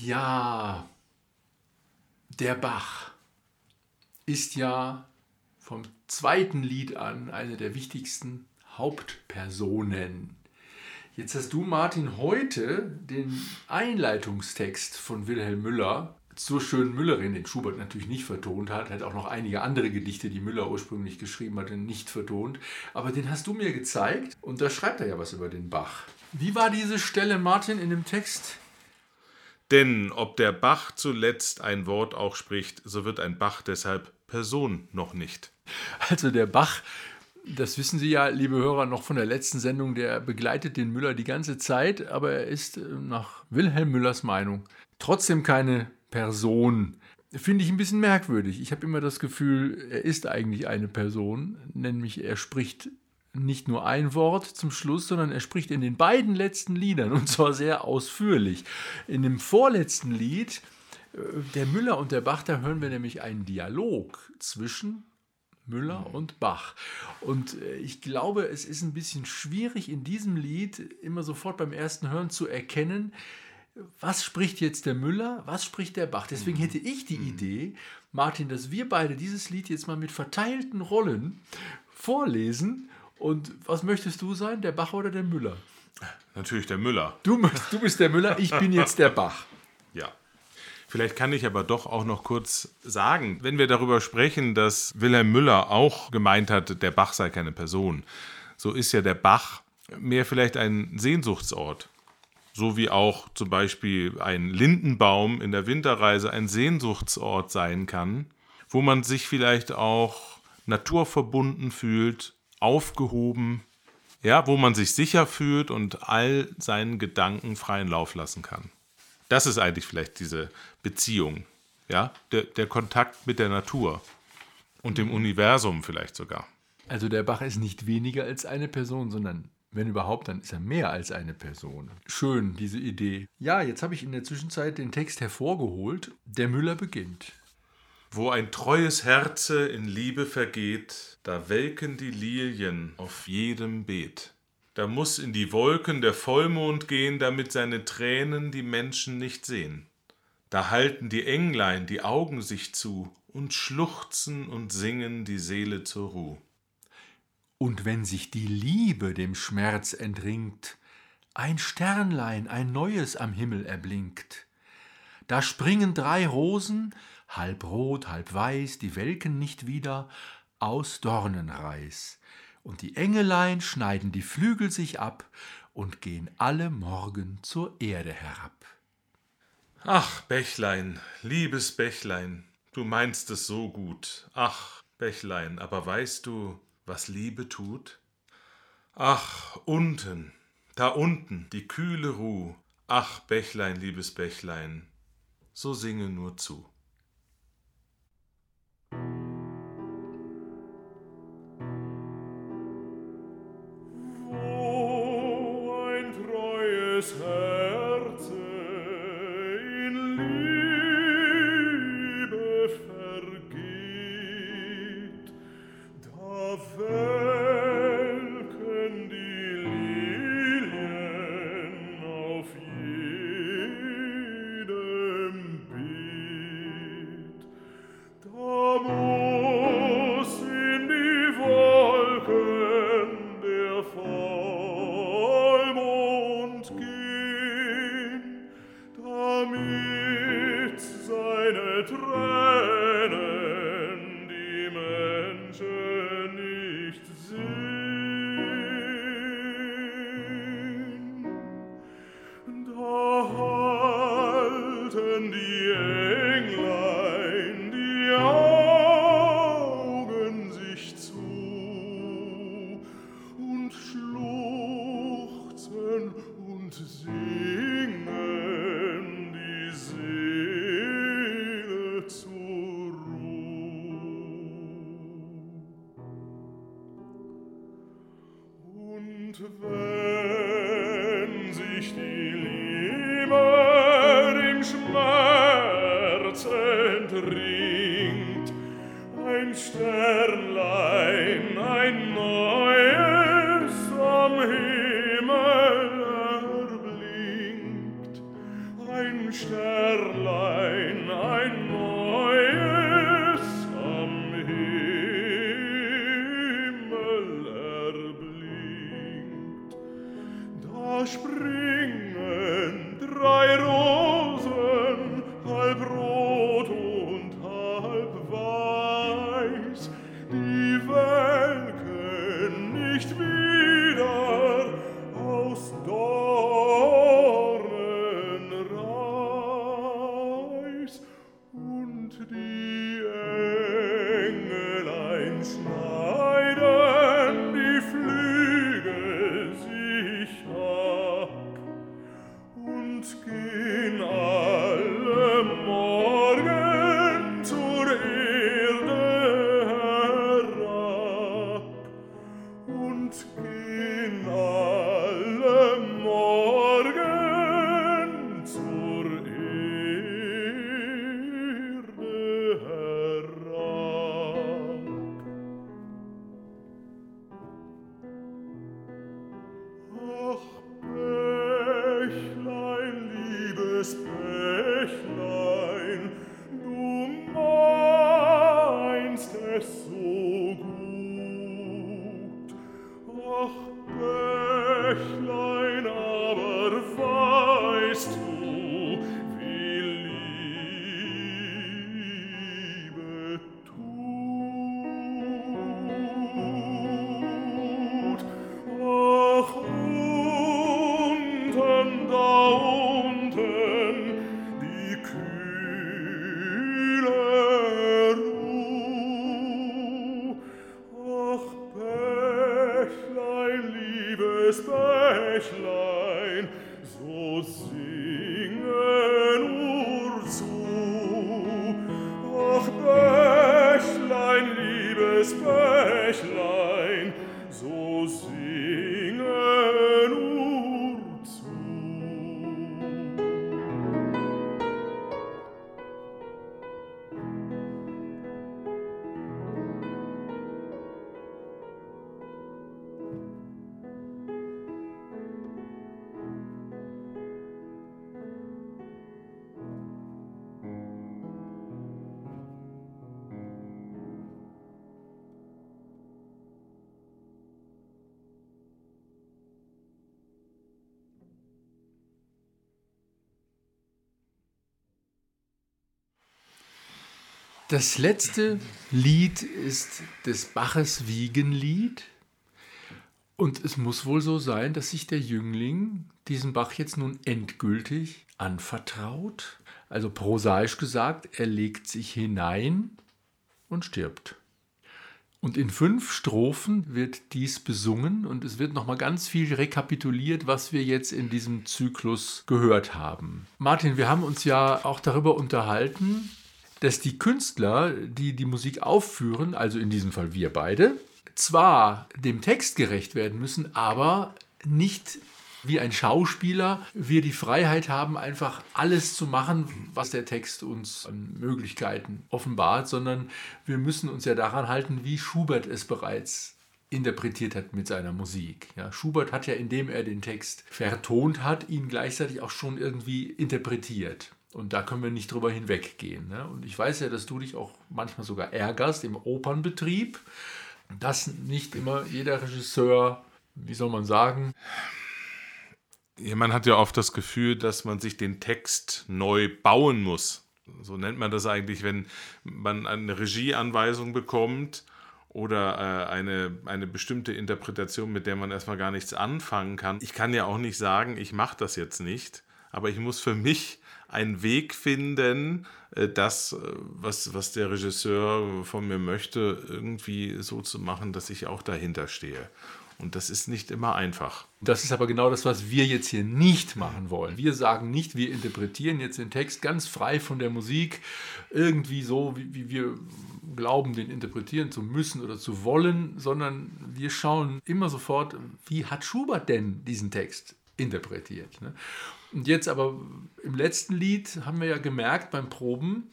Ja, der Bach ist ja vom zweiten Lied an eine der wichtigsten Hauptpersonen. Jetzt hast du, Martin, heute den Einleitungstext von Wilhelm Müller zur schönen Müllerin, den Schubert natürlich nicht vertont hat, hat auch noch einige andere Gedichte, die Müller ursprünglich geschrieben hatte, nicht vertont. Aber den hast du mir gezeigt und da schreibt er ja was über den Bach. Wie war diese Stelle, Martin, in dem Text? Denn ob der Bach zuletzt ein Wort auch spricht, so wird ein Bach deshalb Person noch nicht. Also der Bach, das wissen Sie ja, liebe Hörer, noch von der letzten Sendung, der begleitet den Müller die ganze Zeit, aber er ist äh, nach Wilhelm Müllers Meinung trotzdem keine Person. Finde ich ein bisschen merkwürdig. Ich habe immer das Gefühl, er ist eigentlich eine Person, nämlich er spricht nicht nur ein Wort zum Schluss, sondern er spricht in den beiden letzten Liedern und zwar sehr ausführlich. In dem vorletzten Lied, äh, der Müller und der Bach, da hören wir nämlich einen Dialog zwischen Müller und Bach. Und äh, ich glaube, es ist ein bisschen schwierig in diesem Lied immer sofort beim ersten Hören zu erkennen, was spricht jetzt der Müller, was spricht der Bach. Deswegen hätte ich die Idee, Martin, dass wir beide dieses Lied jetzt mal mit verteilten Rollen vorlesen. Und was möchtest du sein, der Bach oder der Müller? Natürlich der Müller. Du, du bist der Müller, ich bin jetzt der Bach. *laughs* Ja. Vielleicht kann ich aber doch auch noch kurz sagen, wenn wir darüber sprechen, dass Wilhelm Müller auch gemeint hat, der Bach sei keine Person, so ist ja der Bach mehr vielleicht ein Sehnsuchtsort. So wie auch zum Beispiel ein Lindenbaum in der Winterreise ein Sehnsuchtsort sein kann, wo man sich vielleicht auch naturverbunden fühlt, aufgehoben, ja, wo man sich sicher fühlt und all seinen Gedanken freien Lauf lassen kann. Das ist eigentlich vielleicht diese Beziehung, ja, der, der Kontakt mit der Natur und dem Universum vielleicht sogar. Also der Bach ist nicht weniger als eine Person, sondern wenn überhaupt, dann ist er mehr als eine Person. Schön, diese Idee. Ja, jetzt habe ich in der Zwischenzeit den Text hervorgeholt. Der Müller beginnt. Wo ein treues Herze in Liebe vergeht, da welken die Lilien auf jedem Beet. Da muss in die Wolken der Vollmond gehen, damit seine Tränen die Menschen nicht sehen. Da halten die Englein die Augen sich zu und schluchzen und singen die Seele zur Ruh. Und wenn sich die Liebe dem Schmerz entringt, ein Sternlein, ein neues am Himmel erblinkt. Da springen drei Rosen, halb rot, halb weiß, die welken nicht wieder, aus Dornenreis. Und die Engelein schneiden die Flügel sich ab und gehen alle morgen zur Erde herab. Ach, Bächlein, liebes Bächlein, du meinst es so gut. Ach, Bächlein, aber weißt du, was Liebe tut? Ach, unten, da unten, die kühle Ruh. Ach, Bächlein, liebes Bächlein, so singe nur zu. Das letzte Lied ist des Baches Wiegenlied. Und es muss wohl so sein, dass sich der Jüngling diesen Bach jetzt nun endgültig anvertraut. Also prosaisch gesagt, er legt sich hinein und stirbt. Und in fünf Strophen wird dies besungen und es wird nochmal ganz viel rekapituliert, was wir jetzt in diesem Zyklus gehört haben. Martin, wir haben uns ja auch darüber unterhalten, dass die Künstler, die die Musik aufführen, also in diesem Fall wir beide, zwar dem Text gerecht werden müssen, aber nicht wie ein Schauspieler wir die Freiheit haben, einfach alles zu machen, was der Text uns an Möglichkeiten offenbart, sondern wir müssen uns ja daran halten, wie Schubert es bereits interpretiert hat mit seiner Musik. Ja, Schubert hat ja, indem er den Text vertont hat, ihn gleichzeitig auch schon irgendwie interpretiert. Und da können wir nicht drüber hinweggehen. Ne? Und ich weiß ja, dass du dich auch manchmal sogar ärgerst im Opernbetrieb, dass nicht immer jeder Regisseur, wie soll man sagen, Ja, man hat ja oft das Gefühl, dass man sich den Text neu bauen muss. So nennt man das eigentlich, wenn man eine Regieanweisung bekommt oder äh, eine, eine bestimmte Interpretation, mit der man erstmal gar nichts anfangen kann. Ich kann ja auch nicht sagen, ich mache das jetzt nicht, aber ich muss für mich einen Weg finden, äh, das, äh, was, was der Regisseur von mir möchte, irgendwie so zu machen, dass ich auch dahinter stehe. Und das ist nicht immer einfach. Das ist aber genau das, was wir jetzt hier nicht machen wollen. Wir sagen nicht, wir interpretieren jetzt den Text ganz frei von der Musik, irgendwie so, wie, wie wir glauben, den interpretieren zu müssen oder zu wollen, sondern wir schauen immer sofort, wie hat Schubert denn diesen Text interpretiert. Ne? Und jetzt aber im letzten Lied haben wir ja gemerkt beim Proben,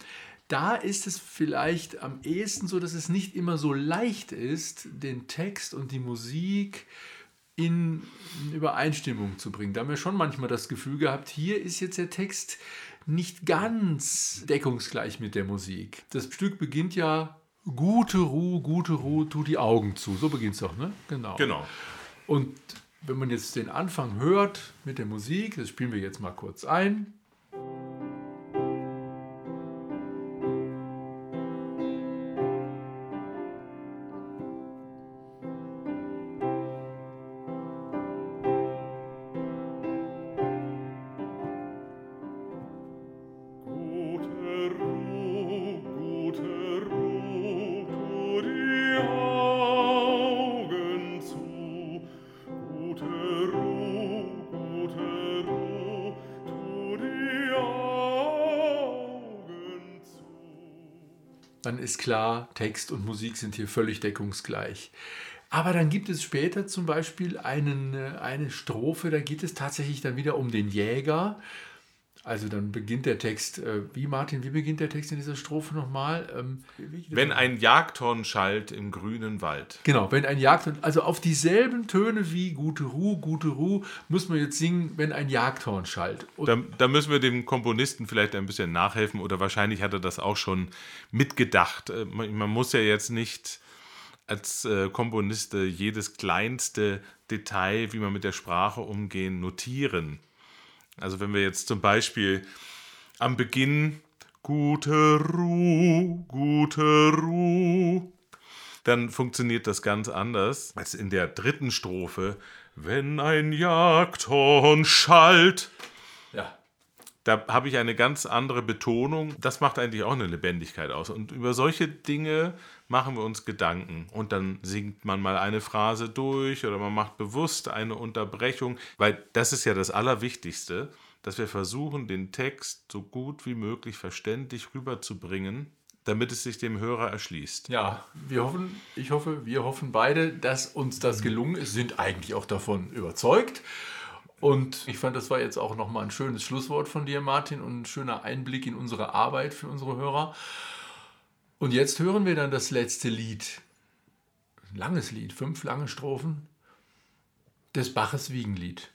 da ist es vielleicht am ehesten so, dass es nicht immer so leicht ist, den Text und die Musik in Übereinstimmung zu bringen. Da haben wir schon manchmal das Gefühl gehabt, hier ist jetzt der Text nicht ganz deckungsgleich mit der Musik. Das Stück beginnt ja Gute Ruhe, gute Ruhe, tu die Augen zu. So beginnt es doch, ne? Genau. Genau. Und wenn man jetzt den Anfang hört mit der Musik, das spielen wir jetzt mal kurz ein. Dann ist klar, Text und Musik sind hier völlig deckungsgleich. Aber dann gibt es später zum Beispiel einen, äh, eine Strophe, da geht es tatsächlich dann wieder um den Jäger. Also dann beginnt der Text, äh, wie Martin, wie beginnt der Text in dieser Strophe nochmal? Ähm, Wenn ein Jagdhorn schallt im grünen Wald. Genau, wenn ein Jagdhorn, also auf dieselben Töne wie Gute Ruhe, Gute Ruhe, muss man jetzt singen, wenn ein Jagdhorn schallt. Und Da, da müssen wir dem Komponisten vielleicht ein bisschen nachhelfen oder wahrscheinlich hat er das auch schon mitgedacht. Äh, Man, man muss ja jetzt nicht als äh, Komponist äh, jedes kleinste Detail, wie man mit der Sprache umgehen, notieren. Also wenn wir jetzt zum Beispiel am Beginn gute Ruhe, gute Ruhe, dann funktioniert das ganz anders als in der dritten Strophe. Wenn ein Jagdhorn schallt, ja, da habe ich eine ganz andere Betonung. Das macht eigentlich auch eine Lebendigkeit aus. Und über solche Dinge machen wir uns Gedanken. Und dann singt man mal eine Phrase durch oder man macht bewusst eine Unterbrechung, weil das ist ja das Allerwichtigste, dass wir versuchen, den Text so gut wie möglich verständlich rüberzubringen, damit es sich dem Hörer erschließt. Ja, wir hoffen, ich hoffe, wir hoffen beide, dass uns das gelungen ist, sind eigentlich auch davon überzeugt. Und ich fand, das war jetzt auch nochmal ein schönes Schlusswort von dir, Martin, und ein schöner Einblick in unsere Arbeit für unsere Hörer. Und jetzt hören wir dann das letzte Lied. Ein langes Lied, fünf lange Strophen des Baches Wiegenlied.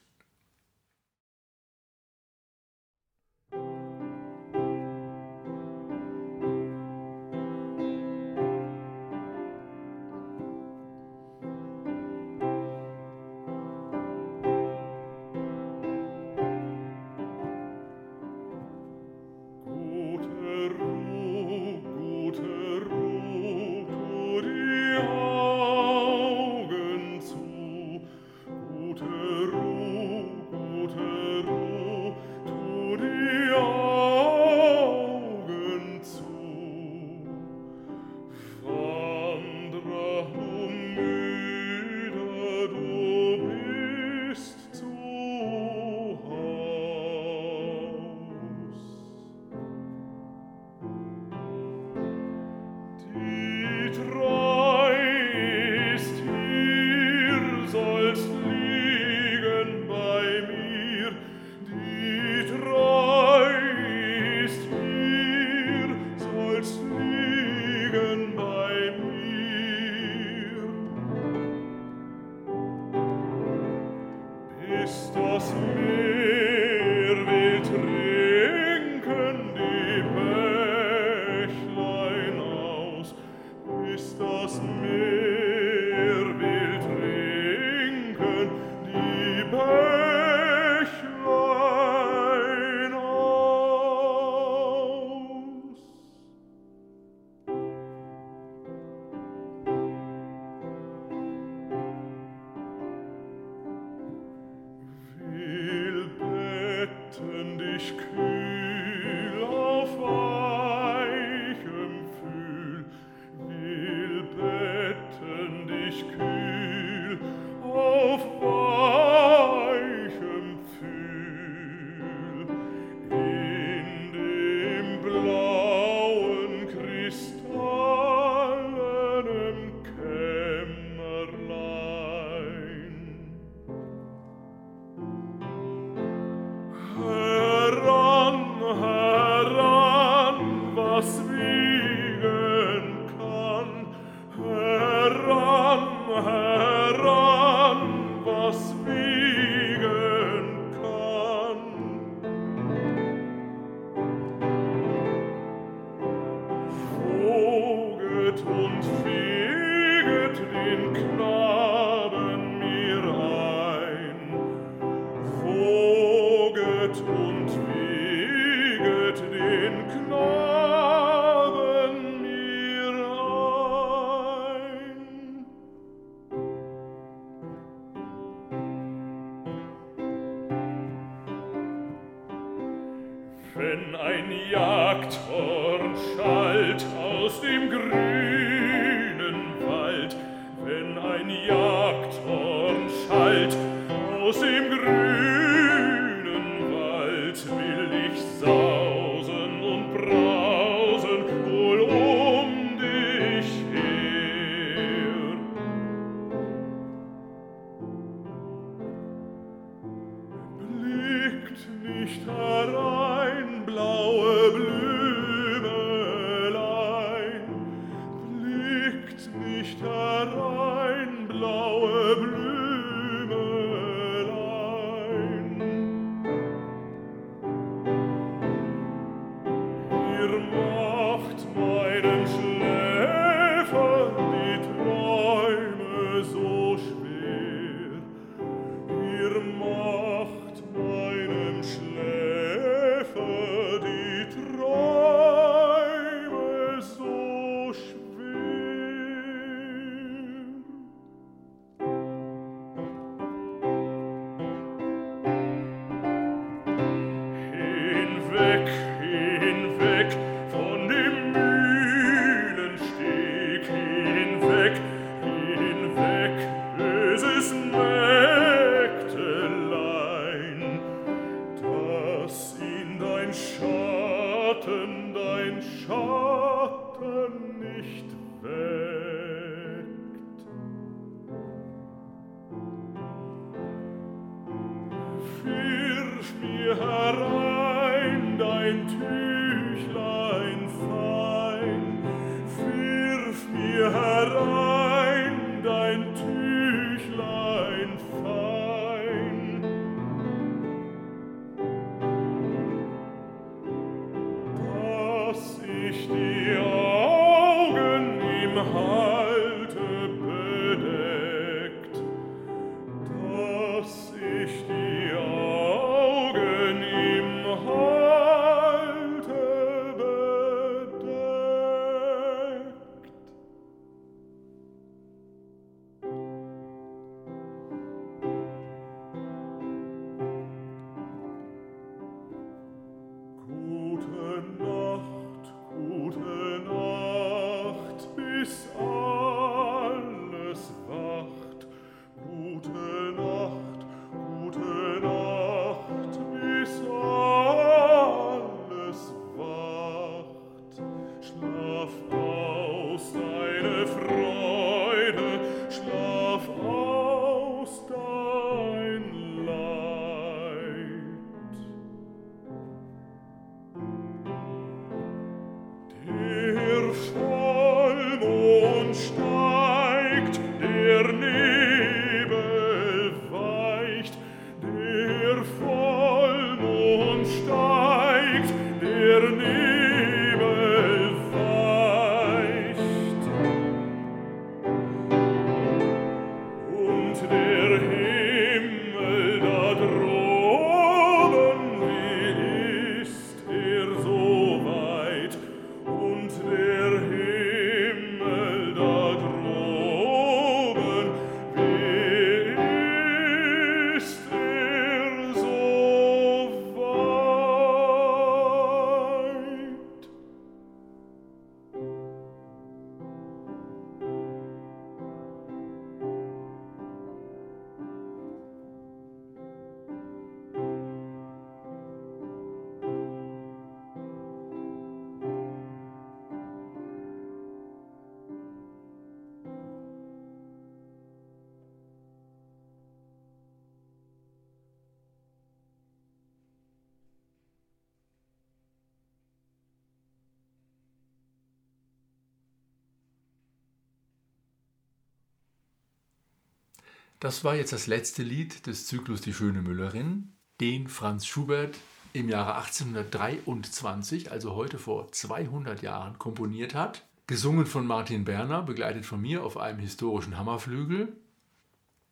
Das war jetzt das letzte Lied des Zyklus Die schöne Müllerin, den Franz Schubert im Jahre 1823, also heute vor 200 Jahren, komponiert hat. Gesungen von Martin Berner, begleitet von mir auf einem historischen Hammerflügel.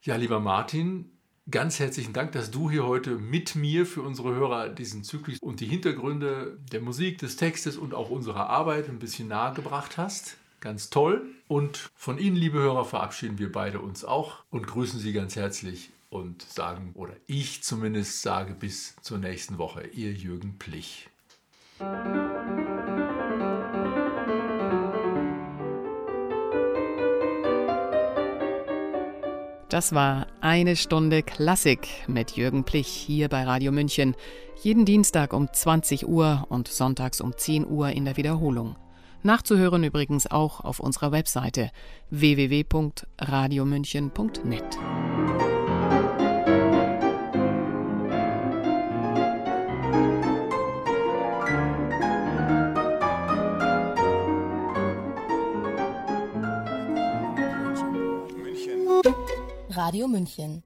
Ja, lieber Martin, ganz herzlichen Dank, dass du hier heute mit mir für unsere Hörer diesen Zyklus und die Hintergründe der Musik, des Textes und auch unserer Arbeit ein bisschen nahe gebracht hast. Ganz toll. Und von Ihnen, liebe Hörer, verabschieden wir beide uns auch und grüßen Sie ganz herzlich und sagen, oder ich zumindest sage bis zur nächsten Woche, Ihr Jürgen Plich. Das war eine Stunde Klassik mit Jürgen Plich hier bei Radio München. Jeden Dienstag um 20 Uhr und sonntags um 10 Uhr in der Wiederholung. Nachzuhören übrigens auch auf unserer Webseite www.radiomünchen.net. Radio München